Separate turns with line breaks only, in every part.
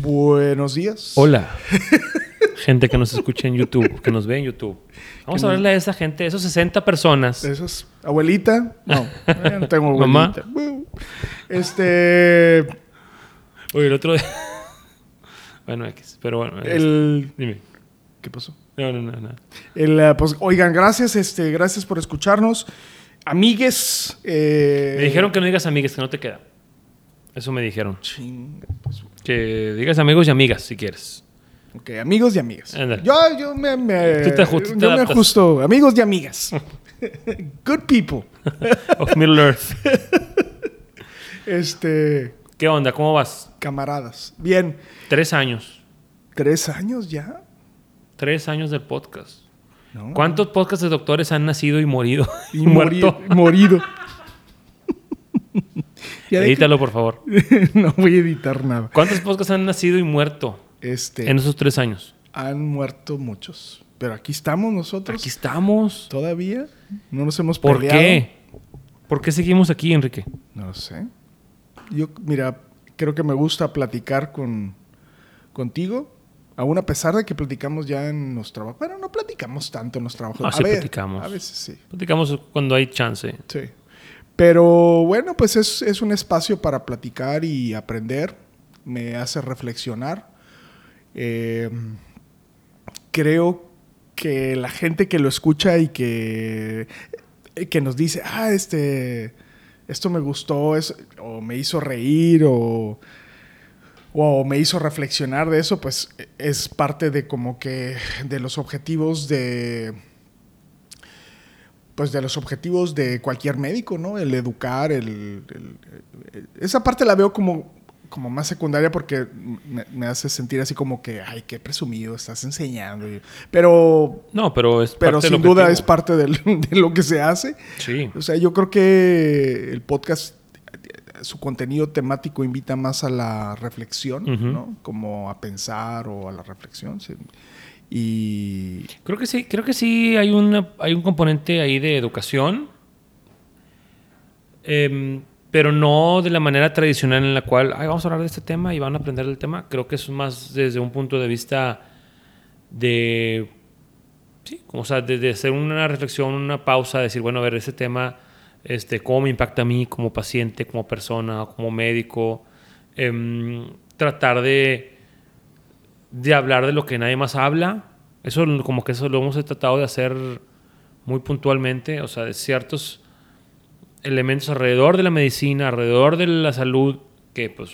Buenos días.
Hola. gente que nos escucha en YouTube, que nos ve en YouTube. Vamos a hablarle a esa gente, esos 60 personas.
Eso es abuelita. No, no tengo abuelita. Este.
Oye, el otro día. bueno, X. Pero bueno.
El.
Dime.
¿Qué pasó?
No, no, no, no.
El, eh, pues, oigan, gracias, este, gracias por escucharnos. Amigues. Eh...
Me dijeron que no digas amigues, que no te queda. Eso me dijeron.
Ching, pues,
Que digas amigos y amigas, si quieres.
Ok, amigos y amigas. Yo, yo me, me,
Tú te aju- tú te
yo me
adaptas.
ajusto. Amigos y amigas. Good people.
Of Middle Earth.
Este.
¿Qué onda? ¿Cómo vas?
Camaradas. Bien.
Tres años.
¿Tres años ya?
Tres años del podcast.
¿No?
¿Cuántos podcasts de doctores han nacido y morido?
Y morido. morido. Que-
Edítalo, por favor.
no voy a editar nada.
¿Cuántos podcasts han nacido y muerto
Este.
en esos tres años?
Han muerto muchos. Pero aquí estamos nosotros.
Aquí estamos.
Todavía. No nos hemos
¿Por
peleado.
qué? ¿Por qué seguimos aquí, Enrique?
No lo sé. Yo, mira, creo que me gusta platicar con, contigo. Aún a pesar de que platicamos ya en los trabajos. Bueno, no platicamos tanto en los trabajos.
Ah,
a
sí
ver,
platicamos.
A veces sí.
Platicamos cuando hay chance.
Sí. Pero bueno, pues es, es un espacio para platicar y aprender. Me hace reflexionar. Eh, creo que la gente que lo escucha y que, que nos dice, ah, este, esto me gustó, es- o me hizo reír, o, o me hizo reflexionar de eso, pues es parte de como que de los objetivos de pues de los objetivos de cualquier médico, ¿no? El educar, el, el- el- esa parte la veo como, como más secundaria porque me, me hace sentir así como que, ay, qué presumido, estás enseñando. Pero,
No, pero es
pero
parte
sin duda
objetivo.
es parte del- de lo que se hace.
Sí.
O sea, yo creo que el podcast, su contenido temático invita más a la reflexión. ¿no? Como a pensar o a la reflexión. sí. Y
Creo que sí, creo que sí hay, una, hay un componente ahí de educación. Em, pero no de la manera tradicional en la cual, "Ay, vamos a hablar de este tema y van a aprender del tema. Creo que es más desde un punto de vista de, sí, o sea, de, hacer una reflexión, una pausa, decir, bueno, a ver, ese tema, este, cómo me impacta a mí como paciente, como persona, como médico. Em, tratar de, de hablar de lo que nadie más habla. Eso como que eso lo hemos tratado de hacer muy puntualmente, o sea, de ciertos elementos alrededor de la medicina, alrededor de la salud, que pues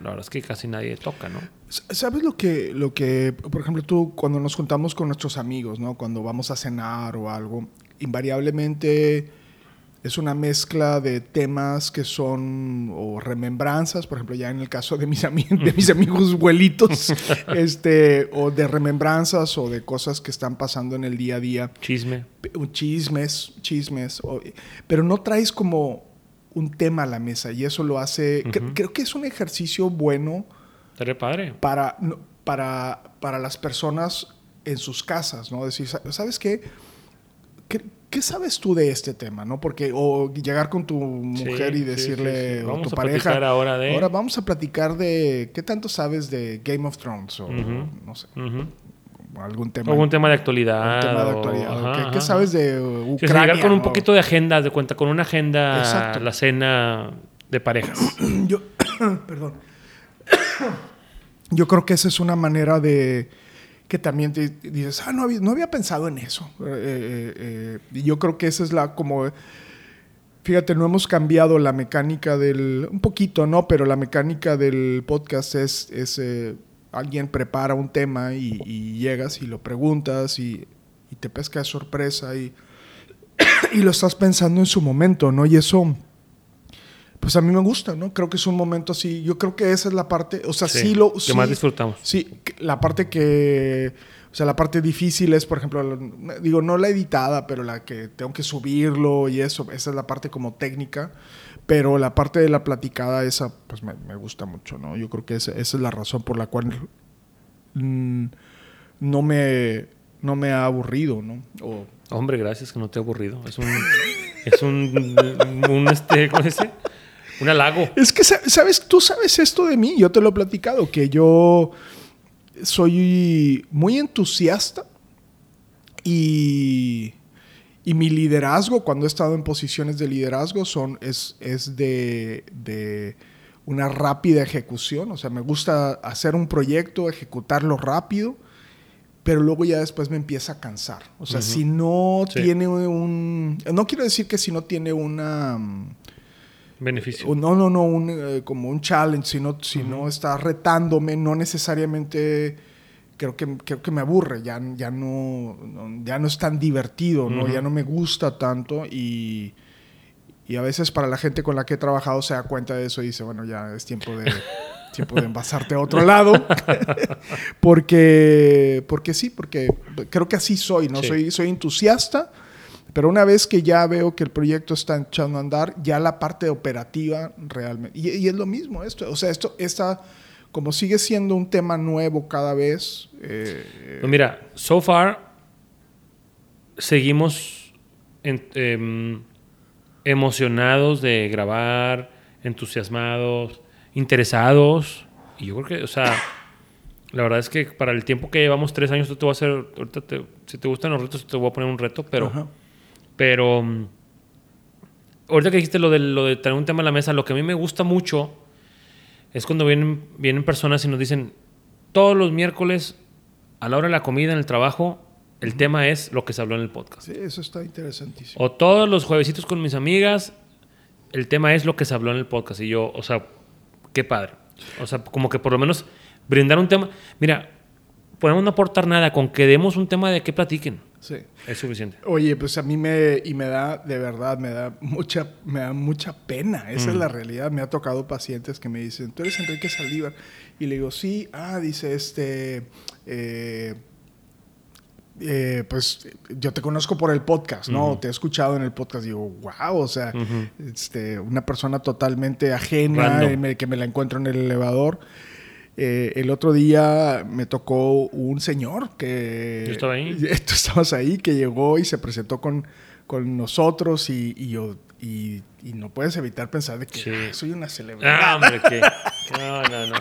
la verdad es que casi nadie toca, ¿no?
¿Sabes lo que, lo que, por ejemplo, tú cuando nos juntamos con nuestros amigos, ¿no? Cuando vamos a cenar o algo, invariablemente es una mezcla de temas que son o remembranzas, por ejemplo, ya en el caso de mis, ami- de mis amigos abuelitos, este, o de remembranzas o de cosas que están pasando en el día a día
Chisme.
chismes, chismes, o- pero no traes como un tema a la mesa y eso lo hace, cre- creo que es un ejercicio bueno
padre.
para, para, para las personas en sus casas, ¿no? Decir, "Sa- ¿sabes qué? ¿Qué, sabes tú de este tema, no? Porque, o llegar con tu mujer
Sí,
y decirle,
sí, sí.
o
Vamos
tu
a
pareja,
platicar ahora de-
ahora vamos a platicar de, ¿qué tanto sabes de Game of Thrones? O, no sé, algún tema.
Un tema de actualidad.
tema de
o-
actualidad.
ajá,
¿Qué, sabes de
Sí, o sea,
Ucrania?
llegar con un poquito de agenda, de cuenta, con una agenda,
Exacto.
la cena de parejas.
Yo, perdón. Yo creo que esa es una manera de que también te dices, ah, no había, no había pensado en eso. Eh, eh, eh, y yo creo que esa es la como, fíjate, no hemos cambiado la mecánica del, un poquito, ¿no? Pero la mecánica del podcast es, es eh, alguien prepara un tema y, y llegas y lo preguntas y, y te pesca de sorpresa y, y lo estás pensando en su momento, ¿no? Y eso pues a mí me gusta, ¿no? Creo que es un momento así. Yo creo que esa es la parte, o sea, sí,
Sí,
lo...
que
sí-
más disfrutamos.
Sí, la parte que... O sea, la parte difícil es, por ejemplo, digo, no la editada, pero la que tengo que subirlo y eso, esa es la parte como técnica. Pero la parte de la platicada, esa, pues me, me gusta mucho, ¿no? Yo creo que esa, esa es la razón por la cual mm, no, me, no me ha aburrido, ¿no? O,
Hombre, gracias que no te he aburrido. Es un. es un. un este, ¿Cómo se dice? Un halago.
Es que, sa- ¿sabes? Tú sabes esto de mí, yo te lo he platicado, que yo soy muy entusiasta y, y mi liderazgo, cuando he estado en posiciones de liderazgo, son, es, es de, de una rápida ejecución. O sea, me gusta hacer un proyecto, ejecutarlo rápido, pero luego ya después me empieza a cansar. O sea, si no
Sí.
tiene un... No quiero decir que si no tiene una...
Beneficio.
No, no, no, un, eh, como un challenge, sino, si no está retándome, no necesariamente creo que, creo que me aburre, ya, ya, no, ya no es tan divertido, ¿no? Ya no me gusta tanto y, y a veces para la gente con la que he trabajado se da cuenta de eso y dice, bueno, ya es tiempo de, tiempo de envasarte a otro lado, porque, porque sí, porque creo que así soy, ¿no?
Sí.
Soy, soy entusiasta. Pero una vez que ya veo que el proyecto está echando a andar, ya la parte operativa realmente. Y, y es lo mismo esto. O sea, esto está. Como sigue siendo un tema nuevo cada vez. eh,
Pues mira, so far seguimos en- em, emocionados de grabar, entusiasmados, interesados. Y yo creo que, o sea, la verdad es que para el tiempo que llevamos tres años, tú te voy a hacer, ahorita te- si te gustan los retos, te voy a poner un reto, pero,
ajá.
Pero mm, ahorita que dijiste lo de, lo de traer un tema a la mesa, lo que a mí me gusta mucho es cuando vienen, vienen personas y nos dicen, todos los miércoles a la hora de la comida en el trabajo, el tema es lo que se habló en el podcast.
Sí, eso está interesantísimo.
O todos los juevesitos con mis amigas, el tema es lo que se habló en el podcast. Y yo, o sea, qué padre. O sea, como que por lo menos brindar un tema. Mira, podemos no aportar nada, con que demos un tema de qué platiquen.
Sí.
Es suficiente.
Oye, pues a mí me, y me da, de verdad, me da mucha, me da mucha pena. Esa es
Mm.
la realidad. Me ha tocado pacientes que me dicen, tú eres Enrique Saldívar. Y le digo, sí, ah, dice este, eh, eh, pues yo te conozco por el podcast, ¿no? Te he escuchado en el podcast. Digo, wow, o sea, este, una persona totalmente ajena, me- que me la encuentro en el elevador. Eh, el otro día me tocó un señor que...
Yo estaba ahí.
Tú estabas ahí, que llegó y se presentó con, con nosotros y, y yo... Y, y no puedes evitar pensar de que
Sí.
"Ah, soy una celebridad.
Ah, hombre, que. No, no, no.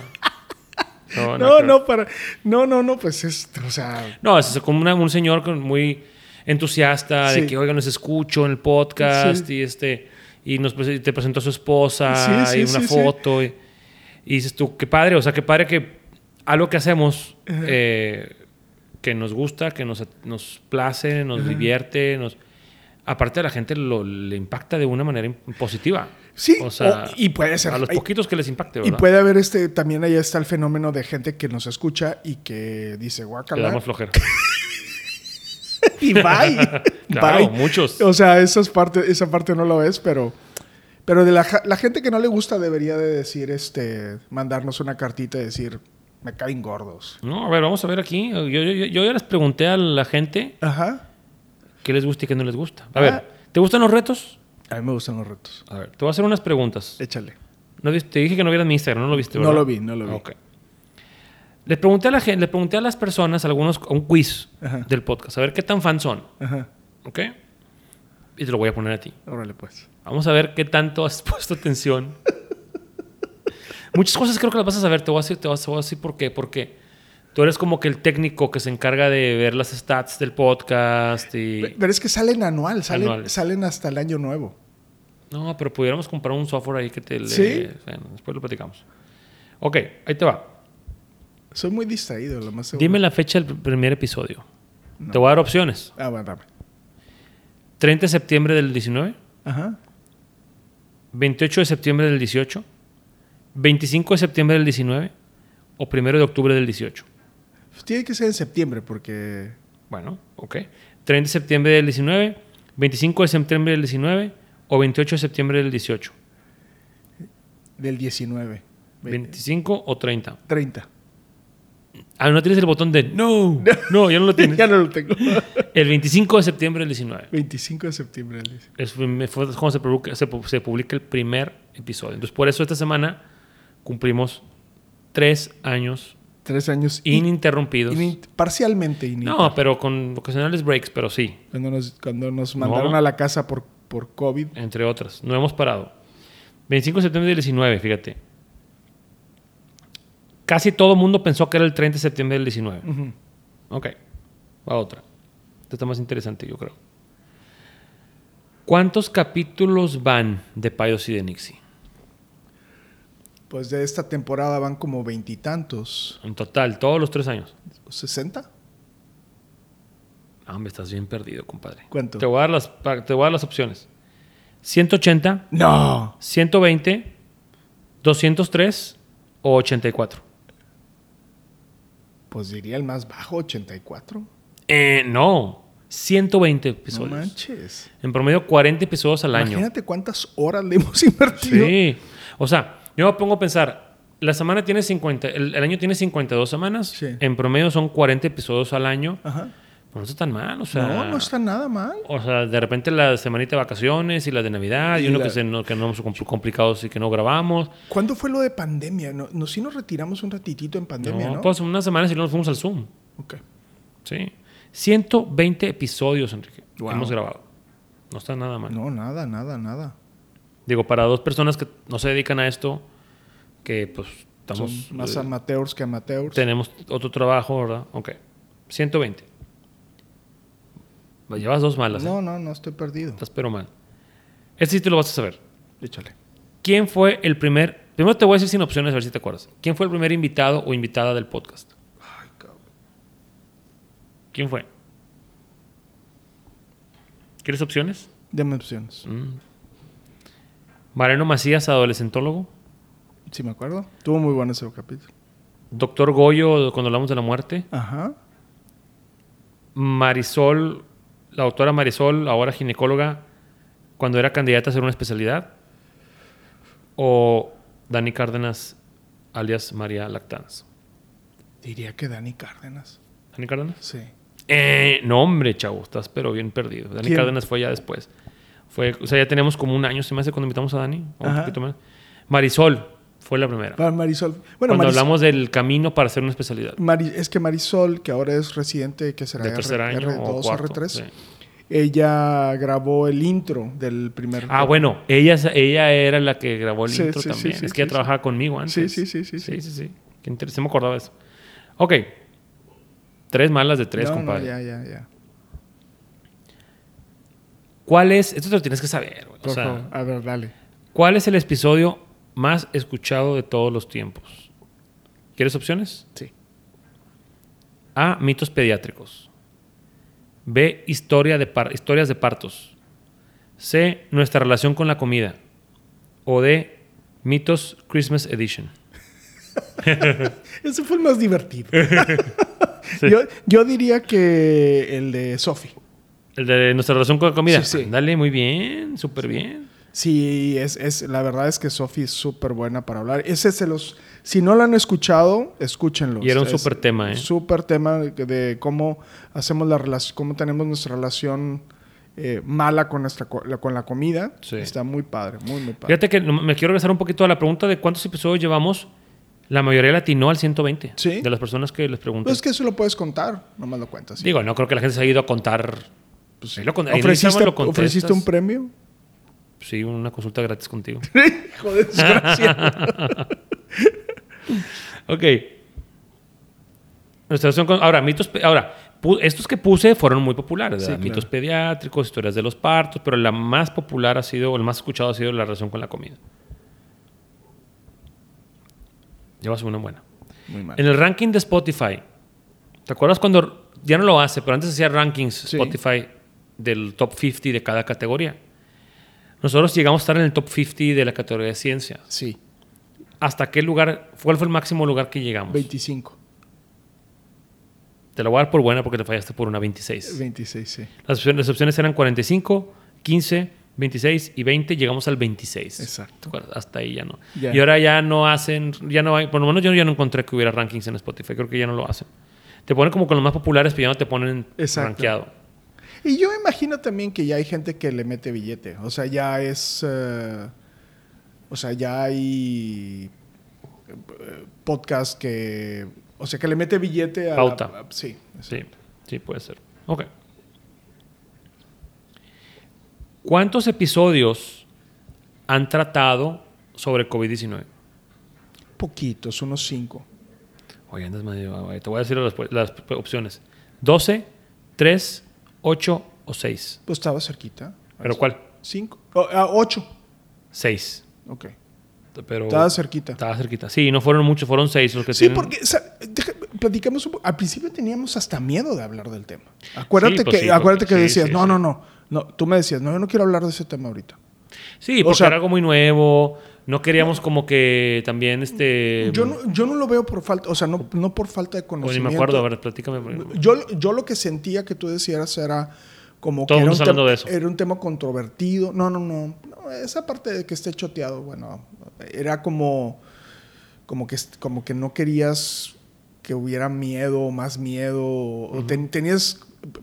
No,
no, no, para... No, no, no, pues es... O sea...
No, es como una- un señor muy entusiasta de que, oiga, nos escucho en el podcast
Sí.
y este y nos prese- te presentó a su esposa
Sí, sí,
y una foto y, y dices tú, qué padre, o sea, qué padre que algo que hacemos eh, que nos gusta, que nos, nos place, nos
Ajá.
divierte, nos aparte a la gente lo, le impacta de una manera positiva.
Sí,
o sea,
o- y puede ser-
a los
hay-
poquitos que les impacte,
Y
¿verdad?
puede haber este... También ahí está el fenómeno de gente que nos escucha y que dice,
Le
guacala.
damos flojera.
y bye.
Claro,
bye.
muchos.
O sea, esas parte, esa parte no lo ves, pero... Pero de la, la gente que no le gusta debería de decir, este... Mandarnos una cartita y decir, me caen gordos.
No, a ver, vamos a ver aquí. Yo, yo, yo ya les pregunté a la gente
Ajá.
qué les gusta y qué no les gusta. A
Ah.
ver, ¿te gustan los retos?
A mí me gustan los retos.
A ver, te voy a hacer unas preguntas.
Échale.
No te dije que no vieras mi Instagram, no lo viste,
No
¿verdad?
lo vi, no lo vi.
Ok. Le pregunté a la gente, le pregunté a las personas, algunos, un quiz
Ajá.
del podcast, a ver qué tan fans son,
Ajá.
¿ok? Y te lo voy a poner a ti.
Órale, pues.
Vamos a ver qué tanto has puesto atención. Muchas cosas creo que las vas a saber. Te voy a decir, te voy a decir por qué. Porque tú eres como que el técnico que se encarga de ver las stats del podcast y...
Pero es que salen anual, salen, hasta el año nuevo.
No, pero pudiéramos comprar un software ahí que te le...
¿Sí?
Bueno, después lo platicamos. Ok, ahí te va.
Soy muy distraído, lo más seguro.
Dime la fecha del primer episodio.
No.
Te voy a dar opciones.
Ah, bueno, dame.
30 de septiembre del 19,
Ajá.
28 de septiembre del 18, 25 de septiembre del 19 o 1 de octubre del 18.
Pues tiene que ser en septiembre porque...
Bueno, ok. 30 de septiembre del 19, 25 de septiembre del 19 o 28 de septiembre del 18.
Del 19.
25 o 30.
30.
Ah, no tienes el botón de no. No, ya no lo tienes.
ya no lo tengo.
El 25 de septiembre del 19.
25 de septiembre del 19.
Es, fue cuando se publica, se, se publica el primer episodio. Entonces, por eso esta semana cumplimos tres años
Tres años. in-
ininterrumpidos.
in- parcialmente ininterrumpidos.
no, pero con ocasionales breaks, pero sí,
Cuando nos, cuando nos mandaron
No.
a la casa por, por COVID.
entre otras. No hemos parado. 25 de septiembre del 19, fíjate. Casi todo el mundo pensó que era el 30 de septiembre del 19.
Ujú.
Ok, va otra. Esta está más interesante, yo creo. ¿Cuántos capítulos van de Payos y de Nixie?
Pues de esta temporada van como veintitantos.
En total, todos los tres años.
¿60?
Ah, estás bien perdido, compadre.
¿Cuánto?
Te voy a dar las, te voy a dar las opciones. 180,
No.
120, 203 o 84.
Pues diría el más bajo, 84.
Eh, no, 120
No
episodios.
manches.
en promedio 40 episodios al año.
Imagínate cuántas horas le hemos invertido.
Sí. O sea, yo me pongo a pensar, la semana tiene 50, el, el año tiene 52 semanas.
Sí.
En promedio son 40 episodios al año.
Ajá.
Pues no está tan mal, o sea.
no, no está nada mal.
O sea, de repente la semanita de vacaciones y la de Navidad y,
Y
uno
la-
que, se, no, que no compl- complicados y que no grabamos.
¿Cuándo fue lo de pandemia? No, no sí nos retiramos un ratitito en pandemia, ¿no?
no, pues unas semanas y luego nos fuimos al Zoom.
Ok.
Sí. 120 episodios, Enrique,
Wow.
hemos grabado. No está nada mal.
No, nada, nada, nada.
Digo, para dos personas que no se dedican a esto, que pues estamos...
Son más
eh,
amateurs que amateurs.
tenemos otro trabajo, ¿verdad? Ok. 120. Llevas dos malas, ¿eh?
No, no, no estoy perdido.
Estás pero mal. Este sí te lo vas a saber.
Échale.
¿Quién fue el primer... Primero te voy a decir sin opciones, a ver si te acuerdas. ¿Quién fue el primer invitado o invitada del podcast?
Ay, cabrón.
¿Quién fue? ¿Quieres opciones?
Deme opciones.
Mm. Mariano Macías, adolescentólogo.
Sí, me acuerdo. Tuvo muy bueno ese capítulo.
Doctor Goyo, cuando hablamos de la muerte.
Ajá.
Marisol, la doctora Marisol, ahora ginecóloga, cuando era candidata a hacer una especialidad. O Dani Cárdenas, alias María Lactanz.
Diría que Dani Cárdenas.
¿Dani Cárdenas?
Sí.
Eh, no, hombre, chavo, estás pero bien perdido. Dani
¿Quién?
Cárdenas fue ya después. Fue, o sea, ya tenemos como un año, se me hace, cuando invitamos a Dani. O un poquito más. Marisol fue la primera.
Para Marisol. Bueno,
cuando hablamos del camino para hacer una especialidad.
Mari- es que Marisol, que ahora es residente, que será
De tercer
R-
año o
R2,
cuarto.
R3,
sí.
ella grabó el intro del primer.
Ah, bueno, ella, ella era la que grabó el
Sí,
intro
sí,
también. es que ella trabajaba conmigo antes.
Sí, sí, sí, sí,
Sí,
sí.
sí, sí. Qué interesante, me acordaba de eso. Ok. Tres malas de tres,
No, no,
compadre.
ya, ya, ya.
¿Cuál es? Esto te lo tienes que saber. güey. O sea.
A ver, dale.
¿cuál es el episodio más escuchado de todos los tiempos? ¿Quieres opciones?
Sí.
A. Mitos pediátricos. B. Historia de par- historias de partos. C. Nuestra relación con la comida. O D. Mitos Christmas Edition.
Ese fue el más divertido. yo, yo diría que el de Sophie.
El de nuestra relación con la comida.
Sí, sí.
Dale, muy bien, súper bien.
Sí, es, es, la verdad es que Sophie es súper buena para hablar. Ese se los. Si no lo han escuchado, escúchenlo.
Y era un súper tema, ¿eh?
Súper tema de, de cómo hacemos la relación, cómo tenemos nuestra relación eh, mala con, nuestra, con la comida.
Sí.
Está muy padre, muy, muy padre.
Fíjate que me quiero regresar un poquito a la pregunta de cuántos episodios llevamos. La mayoría latinó al 120.
Sí.
De las personas que les pregunté.
Pues es que eso lo puedes contar, nomás lo cuentas.
Digo, no creo que la gente se haya ido a contar. Pues, lo
¿Ofreciste,
lo.
¿Ofreciste un premio?
Sí, una consulta gratis contigo.
Hijo de desgracia.
ok. Nuestra relación con- Ahora, mitos. Ahora, estos que puse fueron muy populares. Mitos pediátricos, historias de los partos, pero la más popular ha sido, o el más escuchado ha sido la relación con la comida. Llevas una buena.
muy mal.
En el ranking de Spotify, ¿te acuerdas cuando ya no lo hace, pero antes hacía rankings
Sí.
Spotify del top 50 de cada categoría? Nosotros llegamos a estar en el top 50 de la categoría de ciencias.
Sí,
¿Hasta qué lugar? ¿Cuál fue el máximo lugar que llegamos?
25.
Te lo voy a dar por buena porque te fallaste por una 26.
26, sí.
Las opciones, las opciones eran 45, 15, 26 y 20 llegamos al 26.
Exacto.
Hasta ahí ya no.
Ya.
Y ahora ya no hacen, ya no hay, por lo menos yo ya no encontré que hubiera rankings en Spotify, creo que ya no lo hacen. Te ponen como con los más populares, pero ya no te ponen
Exacto.
rankeado.
Y yo imagino también que ya hay gente que le mete billete. O sea, ya es. eh, o sea, ya hay eh, podcast que. O sea, que le mete billete a. la-
Pauta.
a- sí.
Sí, sí puede ser. Ok. ¿Cuántos episodios han tratado sobre COVID-19?
Poquitos, unos cinco.
Oye, andas medio... Te voy a decir las, las opciones. 12, 3, 8 o 6.
Pues estaba cerquita.
¿Pero cuál?
Cinco. Oh, ah, ocho.
6.
Ok.
Pero
Estaba cerquita.
Estaba cerquita. Sí, no fueron muchos, fueron 6 los que
Sí,
tienen.
porque o sea, deja- platicamos un poco. Al principio teníamos hasta miedo de hablar del tema. Acuérdate
Sí, pues
que,
sí,
acuérdate
porque-
que decías,
sí,
no, no, no, no. Tú me decías, no, yo no quiero hablar de ese tema ahorita.
Sí,
O
porque
sea-
era algo muy nuevo. No queríamos como que también este...
Yo no, yo no lo veo por falta, o sea, no, no por falta de
o ni
conocimiento.
me acuerdo, a ver, platícame.
Yo, yo lo que sentía que tú decías era como
Todo
que era un,
hablando de eso.
era un tema controvertido. No, no, no, no, Esa parte de que esté choteado, bueno, era como, como, que, como que no querías que hubiera miedo o más miedo. o ten- tenías.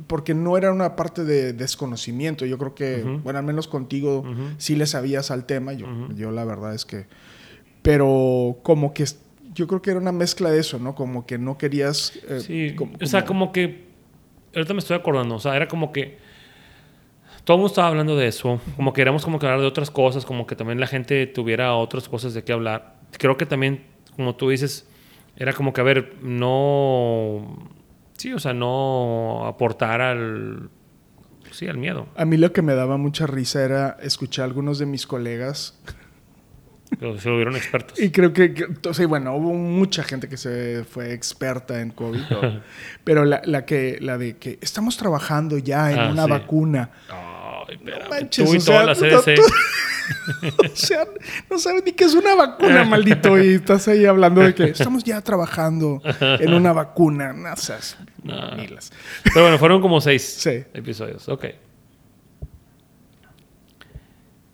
Porque no era una parte de desconocimiento. Yo creo que, bueno, al menos contigo sí le sabías al tema. Yo, yo la verdad es que. Pero como que. Yo creo que era una mezcla de eso, ¿no? Como que no querías. eh,
Sí,
como-
o sea,
como-
como que. Ahorita me estoy acordando, o sea, era como que. Todo el mundo estaba hablando de eso, como que éramos como que hablar de otras cosas, como que también la gente tuviera otras cosas de qué hablar. Creo que también, como tú dices, era como que, a ver, no. Sí, o sea, no aportar al. Sí, al miedo.
A mí lo que me daba mucha risa era escuchar a algunos de mis colegas.
Pero se volvieron expertos.
Y creo que, que- o sea, bueno, hubo mucha gente que se fue experta en COVID. Pero la, la que, la de que estamos trabajando ya en
Ah,
una
sí.
vacuna.
Ay,
manches,
tú y
o
toda
sea,
la
no-
CDC.
O sea, no sabes ni qué es una vacuna, maldito. Y estás ahí hablando de que estamos ya trabajando en una vacuna. No
No.
milas.
Pero bueno, fueron como seis
Sí.
episodios. Ok.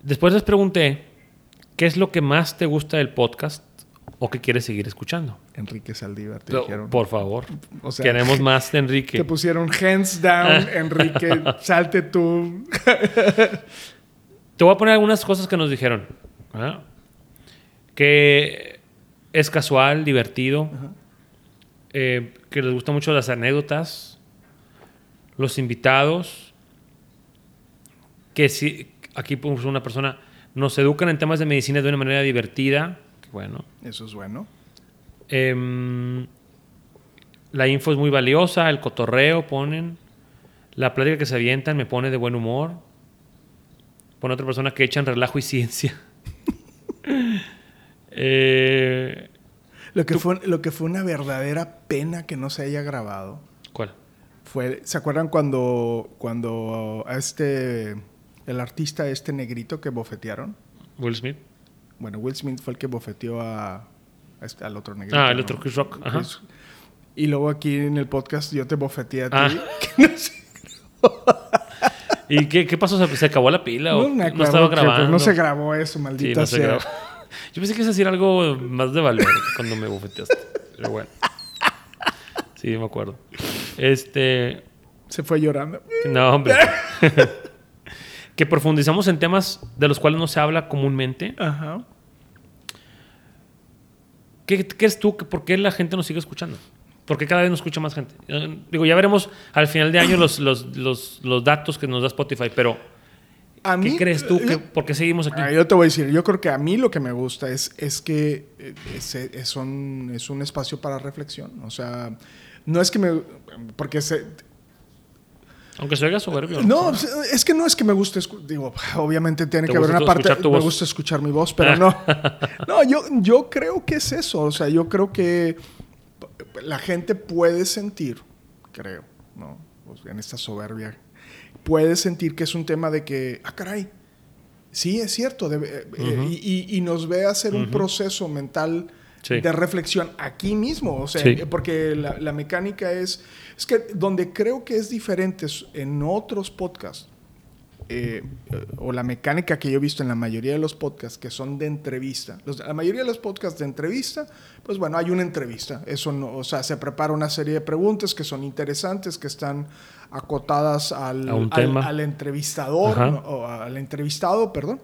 Después les pregunté qué es lo que más te gusta del podcast o que quieres seguir escuchando.
Enrique Saldívar, te
Pero,
dijeron.
por favor,
O sea,
queremos más de
Te
Enrique.
pusieron hands down, Enrique, salte tú.
Te voy a poner algunas cosas que nos dijeron. ¿ah? Que es casual, divertido, eh, que les gustan mucho las anécdotas, los invitados, que si, aquí puso una persona, nos educan en temas de medicina de una manera divertida. Bueno,
Eso es bueno.
Em, la info es muy valiosa, el cotorreo ponen. La plática que se avientan me pone de buen humor. Pone otra persona que echan relajo y ciencia. Eh,
Lo que, fue, lo que fue una verdadera pena que no se haya grabado
¿Cuál?
fue, ¿se acuerdan cuando, cuando a este, el artista este negrito que bofetearon?
Will Smith.
Bueno, Will Smith fue el que bofeteó a, a este- al otro negrito.
Ah, el
¿no?
otro Chris Rock. Ajá.
Chris- Y luego aquí en el podcast yo te bofeteé a ti.
Ah.
que no sé-
¿Y qué, qué pasó? ¿Se, se acabó la pila o
no me
no
acuerdo
estaba
que, pues,
grabando?
no se grabó eso,
Sí,
maldita
no se
sea.
grabó. Yo pensé que ibas a decir algo más de valor cuando me bofeteaste. Pero bueno. Sí, me acuerdo. Este.
Se fue llorando.
No, hombre. que profundizamos en temas de los cuales no se habla comúnmente.
Ajá.
¿Qué qué crees tú? que ¿Por qué la gente nos sigue escuchando? ¿Por qué cada vez nos escucha más gente? Eh, Digo, ya veremos al final de año los, los, los, los datos que nos da Spotify, pero
A
¿qué
mí,
crees tú?
eh,
que, ¿Por qué seguimos aquí?
Ah, yo te voy a decir, yo creo que a mí lo que me gusta es, es que eh, es, es un, es un espacio para reflexión. O sea, no es que me... Porque se,
Aunque se oiga soberbio.
no, es que no es que me guste, escu- digo, obviamente tiene
¿Te
que haber una parte, me
voz?
gusta escuchar mi voz, pero no. No, yo, yo creo que es eso, o sea, yo creo que la gente puede sentir, creo, ¿no? Pues, en esta soberbia, puede sentir que es un tema de que, ah, caray, sí, es cierto, debe- eh, eh, y, y- y nos ve hacer un proceso mental
Sí.
de reflexión aquí mismo, o sea,
Sí.
eh, porque la, la mecánica es, es que donde creo que es diferente es en otros podcasts, eh, o la mecánica que yo he visto en la mayoría de los podcasts que son de entrevista. Los- la mayoría de los podcasts de entrevista, pues bueno, hay una entrevista. Eso no, o sea, se prepara una serie de preguntas que son interesantes, que están acotadas al, al-
tema.
al entrevistador, o al entrevistado, perdón.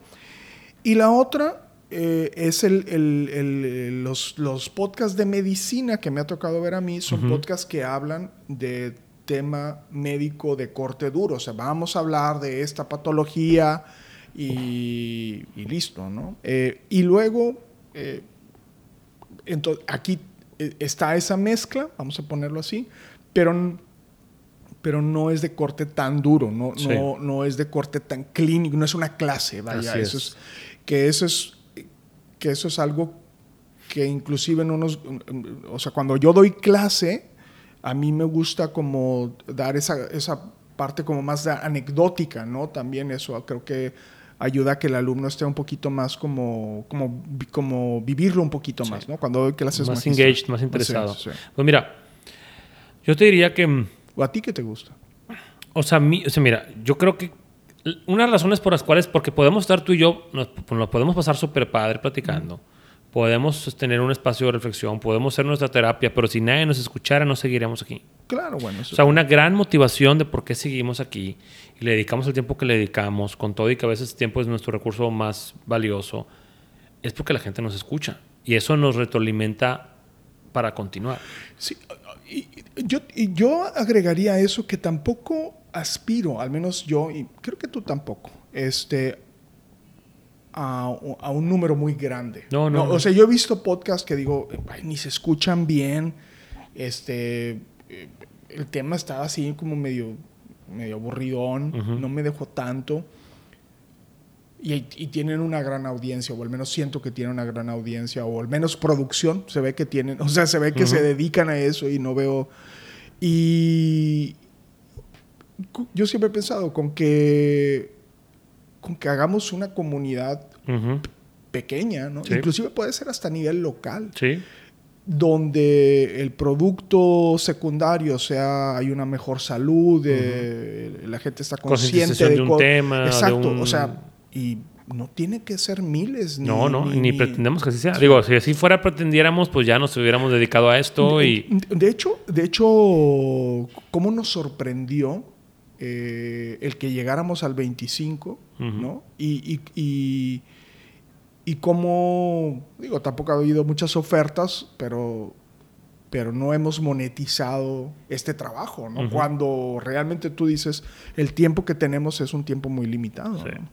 Y la otra eh, es el, el- el- los, los podcasts de medicina que me ha tocado ver a mí. Son podcasts que hablan de tema médico de corte duro. O sea, vamos a hablar de esta patología y, y listo, ¿no? Eh, y luego, eh, entonces, aquí eh, está esa mezcla, vamos a ponerlo así, pero pero no es de corte tan duro, no,
Sí.
no, no es de corte tan clínico, no es una clase, vaya,
Así
eso
es.
es. que eso es que eso es algo que inclusive en unos, o sea, cuando yo doy clase, a mí me gusta como dar esa, esa parte como más anecdótica, ¿no? También eso creo que ayuda a que el alumno esté un poquito más como, como, como vivirlo un poquito más, ¿no? Cuando doy clases
más engaged, más interesado.
Sí, sí.
Pues mira, yo te diría que, mm,
¿O a ti qué te gusta?
o sea, mi- o sea, mira, yo creo que una de las razones por las cuales, porque podemos estar tú y yo, nos, nos podemos pasar súper padre platicando, podemos tener un espacio de reflexión, podemos hacer nuestra terapia, pero si nadie nos escuchara, no seguiríamos aquí.
Claro, bueno, eso
O sea, una gran motivación de por qué seguimos aquí y le dedicamos el tiempo que le dedicamos, con todo y que a veces el tiempo es nuestro recurso más valioso, es porque la gente nos escucha. Y eso nos retroalimenta para continuar.
Sí, y, yo, y yo agregaría eso que tampoco aspiro, al menos yo, y creo que tú tampoco, este, a, a un número muy grande.
No, no, no.
O sea, yo he visto podcasts que digo, "Ay, ni se escuchan bien, este, eh, el tema está así como medio, medio aburridón,
Ujú.
no me dejó tanto. Y, y tienen una gran audiencia, o al menos siento que tienen una gran audiencia, o al menos producción, se ve que tienen, o sea, se ve que se
Ujú.
dedican a eso y no veo... Y yo siempre he pensado con que, con que hagamos una comunidad pequeña, ¿no?
Sí.
Inclusive puede ser hasta a nivel local,
Sí.
donde el producto secundario sea hay una mejor salud, eh, la gente está consciente de,
de un tema, de
Exacto,
un-
o sea, y no tiene que ser miles ni
No, no, ni,
ni-
pretendemos que así sea. Digo, si así fuera pretendiéramos, pues ya nos hubiéramos dedicado a esto y...
De, de hecho, de hecho, cómo nos sorprendió eh, el que llegáramos al 25,
Ujú.
¿no? Y, y, y, y cómo, digo, tampoco ha habido muchas ofertas, pero, pero no hemos monetizado este trabajo, ¿no? Cuando realmente tú dices, el tiempo que tenemos es un tiempo muy limitado.
Sí.
¿no?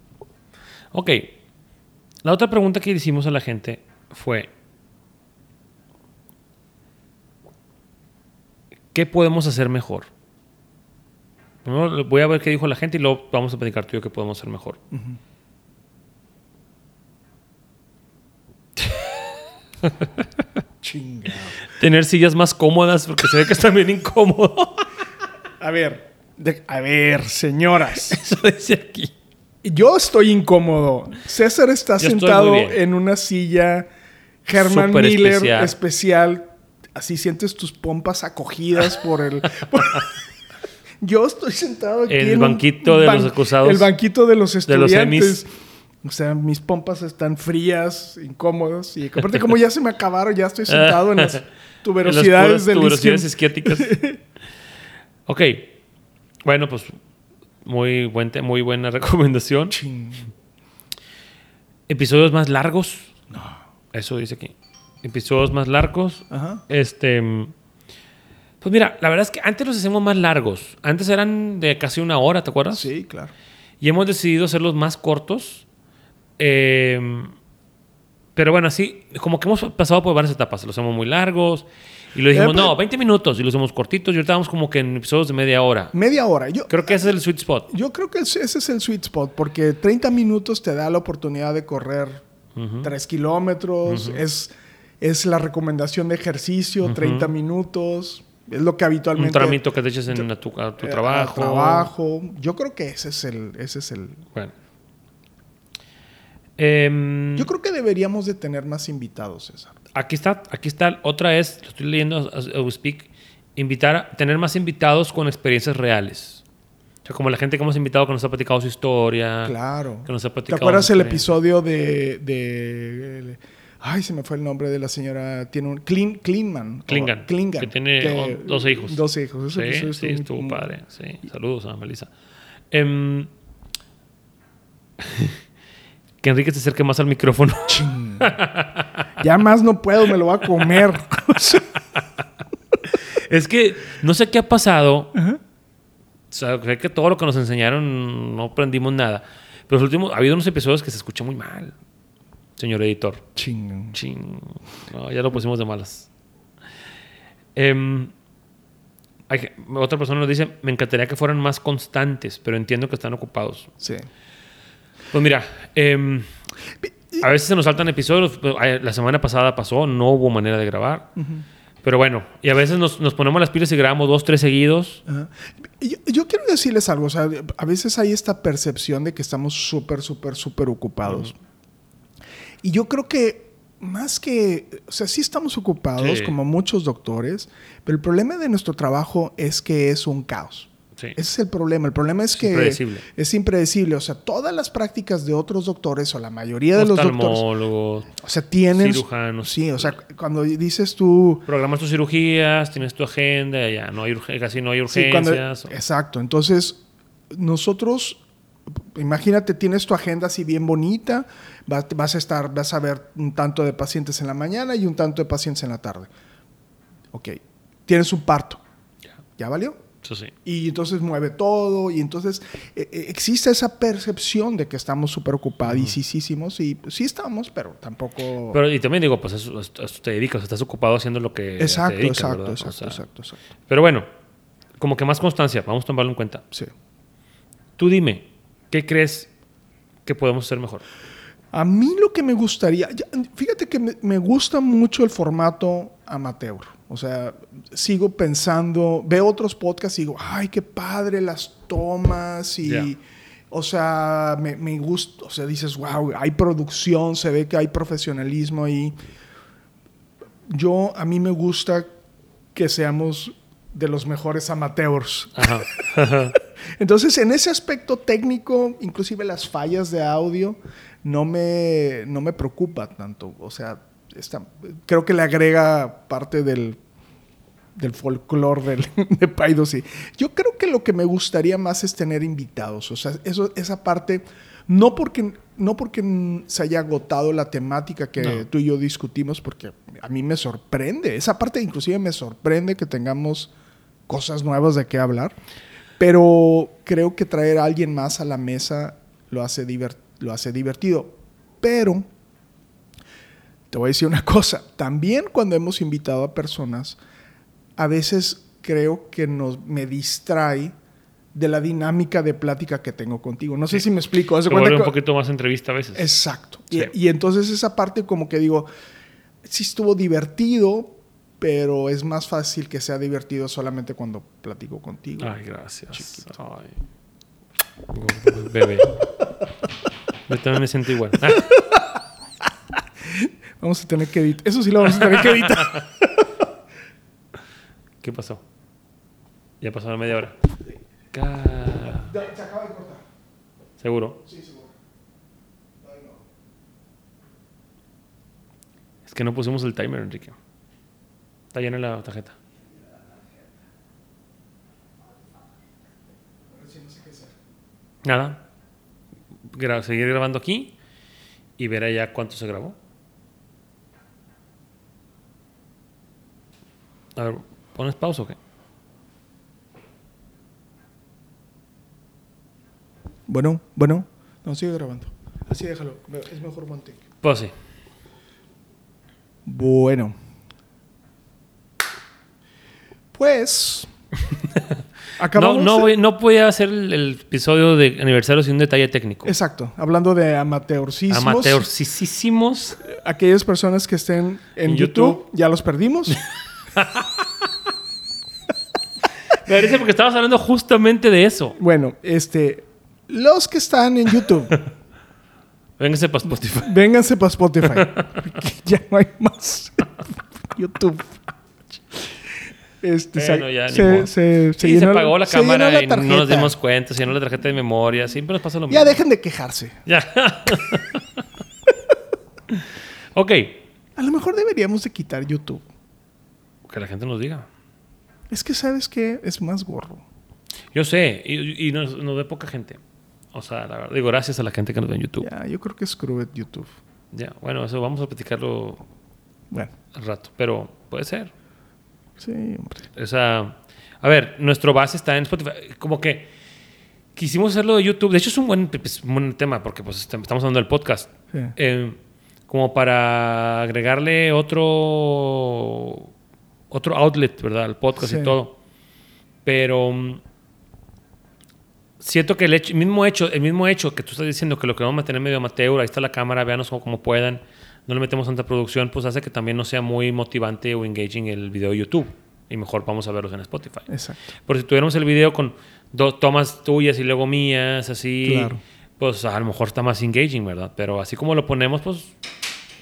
Ok. La otra pregunta que hicimos a la gente fue... ¿Qué podemos hacer mejor? Primero voy a ver qué dijo la gente y luego vamos a platicar tú y yo qué podemos hacer mejor.
Chingado.
Tener sillas más cómodas porque se ve que está bien incómodo.
A ver, de- a ver, señoras.
Eso dice aquí.
Yo estoy incómodo. César está
Yo
sentado en una silla Herman Miller
especial.
especial. Así sientes tus pompas acogidas por el. por- Yo estoy sentado aquí
El
en un
banquito de los acusados.
El banquito de los
De los
estudiantes. O sea, mis pompas están frías, incómodas. Y aparte, como ya se me acabaron, ya estoy sentado en las
En las
tuberosidades
tuberosidades isquiáticas. ok. Bueno, pues muy, buen muy buena recomendación.
Ching.
Episodios más largos. Eso dice aquí. Episodios más largos.
Ajá.
Este. Pues mira, la verdad es que antes los hacemos más largos. Antes eran de casi una hora, ¿te acuerdas?
Sí, claro.
Y hemos decidido hacerlos más cortos. Eh, pero bueno, así, como que hemos pasado por varias etapas. Los hacemos muy largos. Y lo dijimos,
Eh, pues-
no, 20 minutos. Y los hacemos cortitos. Y ahorita vamos como que en episodios de media hora.
Media hora. Yo,
Creo que ese es el sweet spot.
Yo creo que ese es el sweet spot, porque 30 minutos te da la oportunidad de correr 3 kilómetros, es, es la recomendación de ejercicio, 30 minutos, es lo que habitualmente...
Un tramito que te eches en a tu, a tu
eh,
trabajo.
trabajo. Yo creo que ese es el... Ese es el
Bueno. Em,
yo creo que deberíamos de tener más invitados, César.
Aquí está, aquí está. Otra es, lo estoy leyendo we speak, invitar a tener más invitados con experiencias reales. O sea, como la gente que hemos invitado que nos ha platicado su historia.
Claro.
Que nos ha
¿Te
platicado
acuerdas
su
el episodio de, de- Ay, se me fue el nombre de la señora. Tiene un. Clean, Cleanman.
Klingan.
Klingan.
Que tiene o- 12 hijos.
12 hijos. Ese
Sí,
episodio
sí,
muy-
estuvo padre. Sí, saludos a Melissa. Em, que Enrique se acerque más al micrófono.
Ching. Ya más no puedo, me lo va a comer.
es que no sé qué ha pasado. O sea, creo que todo lo que nos enseñaron no aprendimos nada. Pero los últimos, ha habido unos episodios que se escuchan muy mal, señor editor.
Ching.
Chin. No, ya lo pusimos de malas. Em, hay otra persona nos dice, me encantaría que fueran más constantes, pero entiendo que están ocupados.
Sí.
Pues mira, em, a veces se nos saltan episodios. pues, La semana pasada pasó, no hubo manera de grabar. Pero bueno, y a veces nos, nos ponemos las pilas y grabamos dos, tres seguidos.
Yo, yo quiero decirles algo, o sea, a veces hay esta percepción de que estamos súper, súper, súper ocupados. Y yo creo que más que, o sea, sí estamos ocupados
Sí.
como muchos doctores, pero el problema de nuestro trabajo es que es un caos.
Sí.
Ese es el problema. El problema es,
Es
que
impredecible.
es impredecible. O sea, todas las prácticas de otros doctores o la mayoría de los doctores, o sea, tienen...
cirujanos.
Sí, o sea, cuando dices tú...
Programas tus cirugías, tienes tu agenda, ya no hay casi no hay
Sí, cuando-
urgencias.
exacto. Entonces, nosotros, imagínate, tienes tu agenda así bien bonita, vas, vas a estar, vas a ver un tanto de pacientes en la mañana y un tanto de pacientes en la tarde. Ok, tienes un parto,
Ya,
¿ya valió?
Eso sí.
Y entonces mueve todo y entonces eh, eh, existe esa percepción de que estamos súper ocupadísimos y pues, sí estamos, pero tampoco...
Pero y también digo, pues eso, eso te dedicas, estás ocupado haciendo lo que
exacto,
te dedicas,
exacto,
¿verdad? O
exacto,
sea,
exacto, exacto.
Pero bueno, como que más constancia, vamos a tomarlo en cuenta.
Sí.
Tú dime, ¿qué crees que podemos hacer mejor?
A mí lo que me gustaría, fíjate que me, gusta mucho el formato amateur. O sea, sigo pensando, veo otros podcasts y digo, ay, qué padre las tomas y, o sea, me, me gusta, o sea, dices, wow, hay producción, se ve que hay profesionalismo ahí. Yo, a mí me gusta que seamos de los mejores amateurs.
Ajá.
Entonces, en ese aspecto técnico, inclusive las fallas de audio, no me, no me preocupa tanto. O sea, está- creo que le agrega parte del, del folclore del, de Paido, sí. Yo creo que lo que me gustaría más es tener invitados. O sea, eso, esa parte, no porque, no porque se haya agotado la temática que
No.
tú y yo discutimos, porque a mí me sorprende. Esa parte inclusive me sorprende que tengamos cosas nuevas de qué hablar. Pero creo que traer a alguien más a la mesa lo hace, lo hace divertido. Pero te voy a decir una cosa. También cuando hemos invitado a personas, a veces creo que nos, me distrae de la dinámica de plática que tengo contigo. No sé
Sí.
si me explico. Haz
vuelve un poquito más entrevista a veces.
Exacto.
Sí.
Y, y entonces esa parte como que digo, sí estuvo divertido, pero es más fácil que sea divertido solamente cuando platico contigo.
Ay, gracias. Ay. Bebé. Yo también me siento igual. Ah,
Vamos a tener que editar. Eso sí lo vamos a tener que editar.
¿Qué pasó? Ya pasó la media hora. Ca-
Se acaba de cortar.
¿Seguro?
Sí, seguro.
Es que no pusimos el timer, Enrique. Está llena la tarjeta. Nada. Gra- seguir grabando aquí y ver allá cuánto se grabó. A ver, ¿pones pausa o qué?
Bueno, bueno. No, sigue grabando. Así déjalo. Es mejor manteca.
Pues sí.
Bueno. Pues.
No,
Acabamos.
no,
de-
voy, no podía hacer el, el episodio de aniversario sin un detalle técnico.
Exacto. Hablando de amateurcismos.
Amateurcisísimos.
Aquellas personas que estén en,
En
YouTube,
YouTube.
ya los perdimos.
Me parece porque estabas hablando justamente de eso.
bueno, este. Los que están en YouTube,
Véngase para Spotify.
vénganse para Spotify. ya no hay más YouTube. Este,
Bueno, ya,
se, se,
Sí, se
llenó-
apagó la cámara
la
y no nos dimos cuenta, se llenó la tarjeta de memoria, siempre nos pasa lo mismo.
Ya dejen de quejarse.
Ya. ok.
A lo mejor deberíamos de quitar YouTube.
Que la gente nos diga.
Es que, ¿sabes qué? Es más gorro.
Yo sé, y, y nos, nos ve poca gente. O sea, la verdad, digo, gracias a la gente que nos ve en YouTube.
Ya, yo creo que it YouTube.
Ya, bueno, eso vamos a platicarlo
Bueno,
al rato, pero puede ser.
Sí, hombre.
O sea, a ver, nuestro base está en Spotify. Como que quisimos hacerlo de YouTube. De hecho, es un buen, un buen tema porque pues, est- estamos hablando del podcast.
Sí.
Eh, como para agregarle otro otro outlet, ¿verdad? Al podcast
Sí.
y todo. Pero mm, siento que el, hecho- el mismo hecho, el mismo hecho que tú estás diciendo que lo que vamos a mantener medio amateur, ahí está la cámara, véanos como, como puedan, no le metemos tanta producción, pues hace que también no sea muy motivante o engaging el video de YouTube. Y mejor vamos a verlos en Spotify.
Exacto.
Por si tuviéramos el video con dos tomas tuyas y luego mías, así,
Claro.
pues a lo mejor está más engaging, ¿verdad? Pero así como lo ponemos, pues,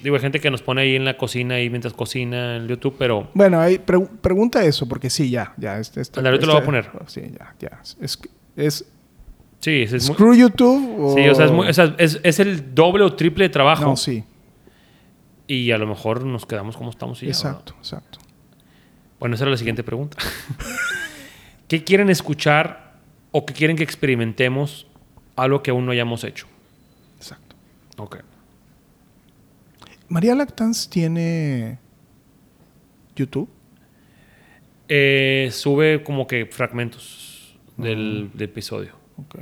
digo, hay gente que nos pone ahí en la cocina, ahí mientras cocina en YouTube, pero
Bueno, ahí pre- pregunta eso, porque sí, ya, ya. Este, este-
Ándale, ahorita lo voy a poner.
Sí, ya, ya. Es, es
sí, es, es muy-
screw YouTube o...
sí, o sea, es, muy- o sea, es- es el doble o triple de trabajo.
No, sí.
Y a lo mejor nos quedamos como estamos y ya,
exacto, exacto.
¿verdad? Bueno, esa era la siguiente pregunta. ¿Qué quieren escuchar o qué quieren que experimentemos algo que aún no hayamos hecho?
Exacto.
Ok.
María Lactance tiene YouTube.
Eh, sube como que fragmentos del, del episodio.
Ok.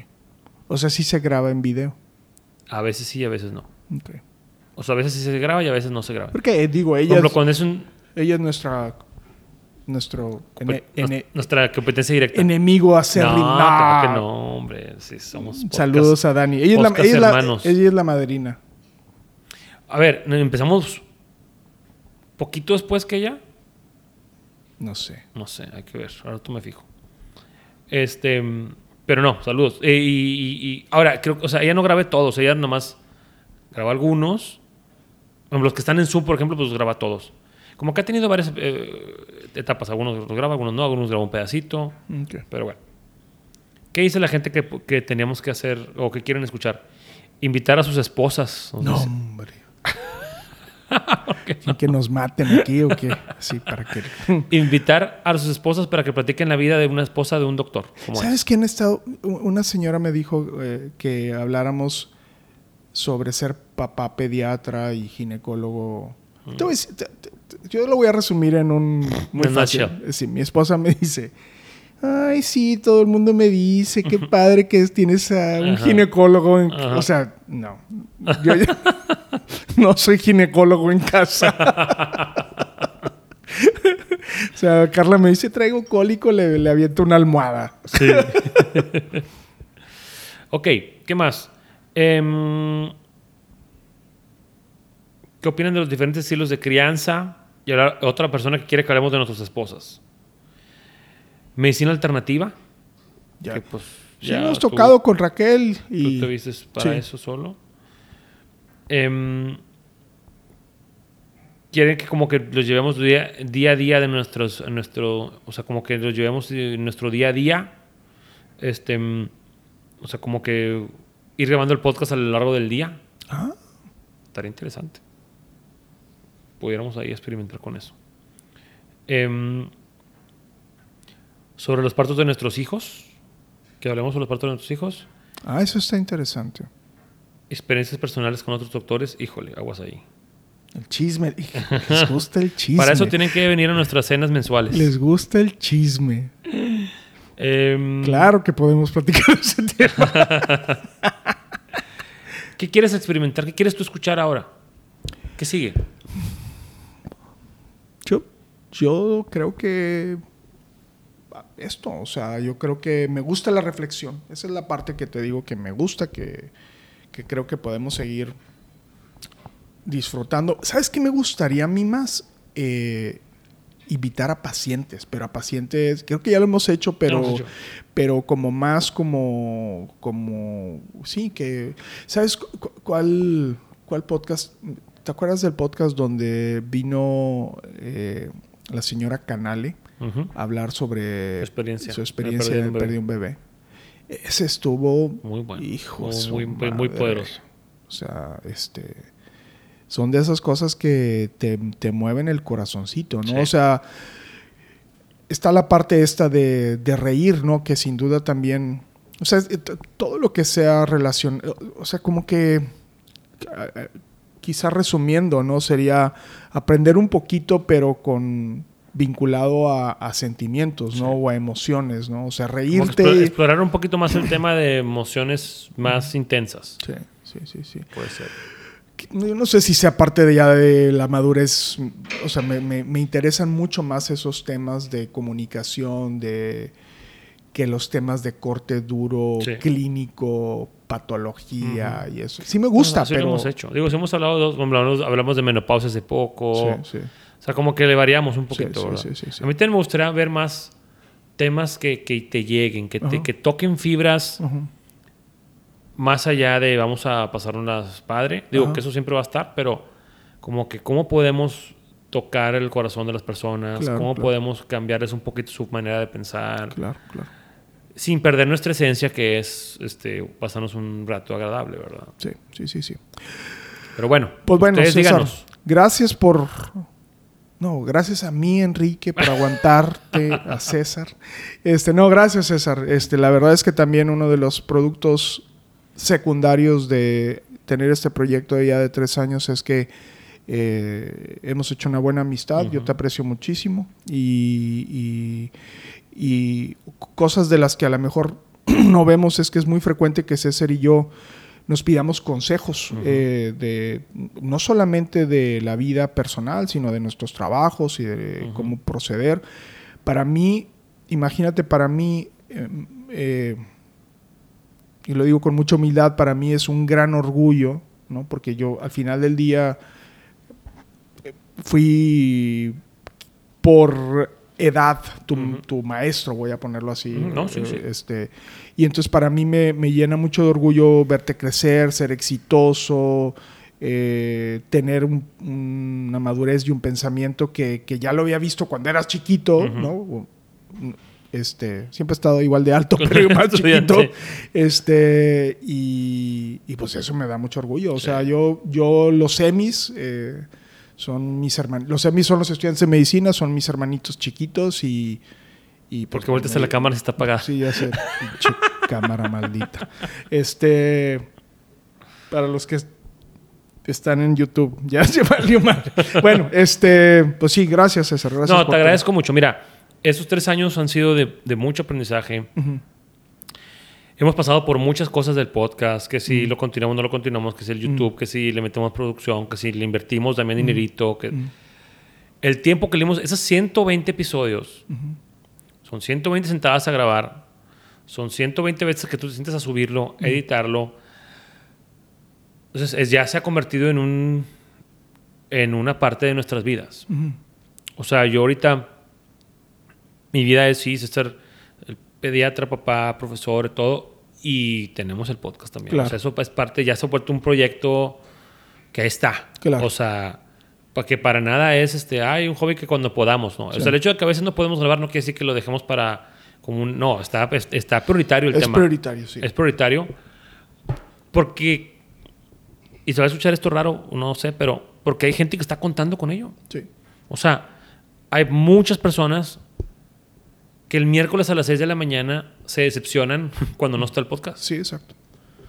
O sea, sí se graba en video.
A veces sí, a veces no.
Ok.
O sea, a veces sí se graba y a veces no se graba. Por
Porque, digo, ella,
ejemplo,
es,
cuando es un,
ella es nuestra... Nuestro ene-
nuestra competencia directa.
enemigo
no,
acérrimo.
claro que no, hombre. Sí, somos podcast.
Saludos a Dani. Ella es, la, ella, es la,
hermanos.
ella es la madrina.
A ver, empezamos poquito después que ella.
No sé.
No sé, hay que ver. Ahora tú me fijo. Este, pero no, saludos. Eh, y, y- y ahora, creo que, o sea, ella no grabé todos. Ella nomás grabó algunos. Los que están en Zoom, por ejemplo, pues graba todos. Como que ha tenido varias eh, etapas. Algunos los graba, algunos no. Algunos graba un pedacito. Pero bueno. ¿Qué dice la gente que, que teníamos que hacer o que quieren escuchar? Invitar a sus esposas.
No,
dice.
hombre. ¿Y que nos maten aquí o qué? Sí, para que...
Invitar a sus esposas para que platiquen la vida de una esposa de un doctor. ¿Cómo es?
¿Sabes quién ha estado? Una señora me dijo eh, que habláramos sobre ser papá pediatra y ginecólogo. Te voy a decir- te- te- te- yo lo voy a resumir en un muy
En
fácil. Sí, mi esposa me dice, ay, sí, todo el mundo me dice, qué padre que es- tienes a un
Ajá.
ginecólogo. en-. O sea, no. Yo, yo no soy ginecólogo en casa. o sea, Carla me dice, traigo cólico, le, le aviento una almohada.
Sí. ok, ¿qué más? Em, ¿Qué opinan de los diferentes estilos de crianza? Y ahora otra persona que quiere que hablemos de nuestras esposas. Medicina alternativa.
Ya.
Que, pues,
Sí,
ya
hemos
tú-
tocado con Raquel
Tú
y...
te vistes para
sí.
eso solo. Em, quieren que como que los llevemos día, día a día de nuestros, nuestro, o sea, como que los llevemos en nuestro día a día. Este, o sea, como que ir grabando el podcast a lo largo del día.
Ah,
Estaría interesante. Pudiéramos ahí experimentar con eso. Em, sobre los partos de nuestros hijos. Que hablemos sobre los partos de nuestros hijos.
ah, eso está interesante.
Experiencias personales con otros doctores, híjole, aguas ahí.
El chisme. Les gusta el chisme.
Para eso tienen que venir a nuestras cenas mensuales.
Les gusta el chisme.
Em,
Claro que podemos platicar ese tema.
¿Qué quieres experimentar? ¿Qué quieres tú escuchar ahora? ¿Qué sigue?
Yo, yo creo que esto, o sea, yo creo que me gusta la reflexión. Esa es la parte que te digo que me gusta, que, que creo que podemos seguir disfrutando. ¿Sabes qué me gustaría a mí más? Eh, invitar a pacientes, pero a pacientes, creo que ya lo hemos hecho, pero. Pero como más como, como, sí, que, ¿sabes cu- cu- cuál, cuál podcast? ¿Te acuerdas del podcast donde vino eh, la señora Canale?
Ujú.
hablar sobre
Su experiencia.
su experiencia
de
de
perder un
bebé. Ese estuvo
Muy bueno.
Hijo,
Muy- muy- poderoso.
O sea, este son de esas cosas que te, te mueven el corazoncito, ¿no?
Sí.
O sea, está la parte esta de, de reír, ¿no? Que sin duda también, o sea, t- todo lo que sea relación, o sea, como que eh, quizá resumiendo, ¿no? Sería aprender un poquito, pero con vinculado a, a sentimientos, ¿no? O a emociones, ¿no? O sea, reírte.
explo- explorar un poquito más el tema de emociones más intensas.
Sí, sí, sí, sí.
Puede ser.
No sé si sea parte de ya de la madurez, o sea, me, me- me interesan mucho más esos temas de comunicación, de que los temas de corte duro,
Sí.
clínico, patología y eso. Sí me gusta, pero...
lo hemos hecho. Digo, si hemos hablado, de- hablamos, hablamos de menopausia hace poco.
Sí, sí.
O sea, como que le variamos un poquito,
sí,
¿verdad?
sí, sí, sí.
A mí también me gustaría ver más temas que, que te lleguen, que, te- que toquen fibras. Más allá de vamos a pasar unas padre. Digo
Ajá.
que eso siempre va a estar, pero como que cómo podemos tocar el corazón de las personas,
Claro,
cómo
claro.
podemos cambiarles un poquito su manera de pensar,
Claro, claro.
sin perder nuestra esencia, que es este, pasarnos un rato agradable, ¿verdad?
Sí, sí, sí, sí.
Pero bueno,
Pues bueno,
ustedes
César,
díganos.
gracias por... No, gracias a mí, Enrique, por aguantarte, a César. Este, no, gracias, César. Este, la verdad es que también uno de los productos secundarios de tener este proyecto de ya de tres años es que eh, hemos hecho una buena amistad. Yo te aprecio muchísimo y, y- y cosas de las que a lo mejor no vemos es que es muy frecuente que César y yo nos pidamos consejos eh, de no solamente de la vida personal, sino de nuestros trabajos y de cómo proceder. Para mí, imagínate, para mí, eh, eh, y lo digo con mucha humildad, para mí es un gran orgullo, ¿no? Porque yo al final del día fui por edad tu, tu maestro, voy a ponerlo así.
Ujú, no, sí,
eh,
sí.
Este, y entonces para mí me, me llena mucho de orgullo verte crecer, ser exitoso, eh, tener un- una madurez y un pensamiento que, que ya lo había visto cuando eras chiquito. ¿no? Este, siempre he estado igual de alto, pero más chiquito. Este, y, y pues eso me da mucho orgullo. O
Sí.
sea, yo, yo los semis eh, son mis hermanos. Los semis son los estudiantes de medicina, son mis hermanitos chiquitos y. y pues,
Porque vueltas a
me-
la cámara si está apagada.
Sí, ya sé. Cámara maldita. Este. Para los que están en YouTube, ya se valió mal. Bueno, este. Pues sí, gracias, César. Gracias
no, te agradezco mucho. Mira, estos tres años han sido de, de mucho aprendizaje. Hemos pasado por muchas cosas del podcast, que si lo continuamos, no lo continuamos, que si el YouTube, que si le metemos producción, que si le invertimos también dinerito, que el tiempo que le dimos, esos 120 episodios, son 120 sentadas a grabar, son 120 veces que tú te sientes a subirlo, editarlo. Entonces, es- ya se ha convertido en un en una parte de nuestras vidas. O sea, yo ahorita, mi vida es, sí, ser el pediatra, papá, profesor, todo, y tenemos el podcast también.
Claro.
O sea, eso es parte, ya se ha vuelto un proyecto que ahí está.
Claro.
O sea, porque para nada es, este, hay un hobby que cuando podamos, ¿no? O sea, el hecho de que a veces no podemos grabar no quiere decir que lo dejemos para, como un, no, está, está prioritario el
Es
tema.
prioritario, sí.
Es prioritario. Porque, y se va a escuchar esto raro, no sé, pero porque hay gente que está contando con ello.
Sí.
O sea, hay muchas personas que el miércoles a las 6 de la mañana se decepcionan cuando no está el podcast
Sí, exacto.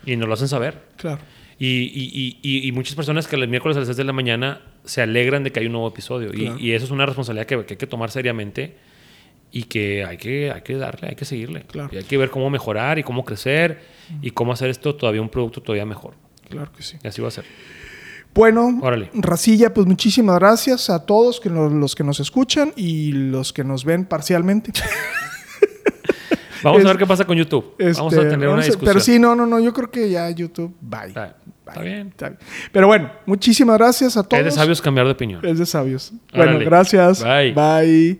y nos lo hacen saber.
Claro.
Y, y- y- y- muchas personas que el miércoles a las 6 de la mañana se alegran de que hay un nuevo episodio.
Claro.
Y, eso es una responsabilidad que, que hay que tomar seriamente y que hay que, hay que darle, hay que seguirle.
Claro.
Y hay que ver cómo mejorar y cómo crecer y cómo hacer esto todavía un producto todavía mejor.
Claro que sí.
Y así va a ser.
Bueno,
Órale.
Racilla, pues muchísimas gracias a todos que nos- los que nos escuchan y los que nos ven parcialmente.
Vamos
Es-
a ver qué pasa con YouTube. Vamos a
Este,
tener una discusión.
Pero sí, no, no, no, yo creo que ya YouTube, bye.
Está, está
Bye.
bien.
Está bien. Pero bueno, muchísimas gracias a todos.
Es de sabios cambiar de opinión.
Es de sabios. Bueno, gracias.
Bye.
Bye.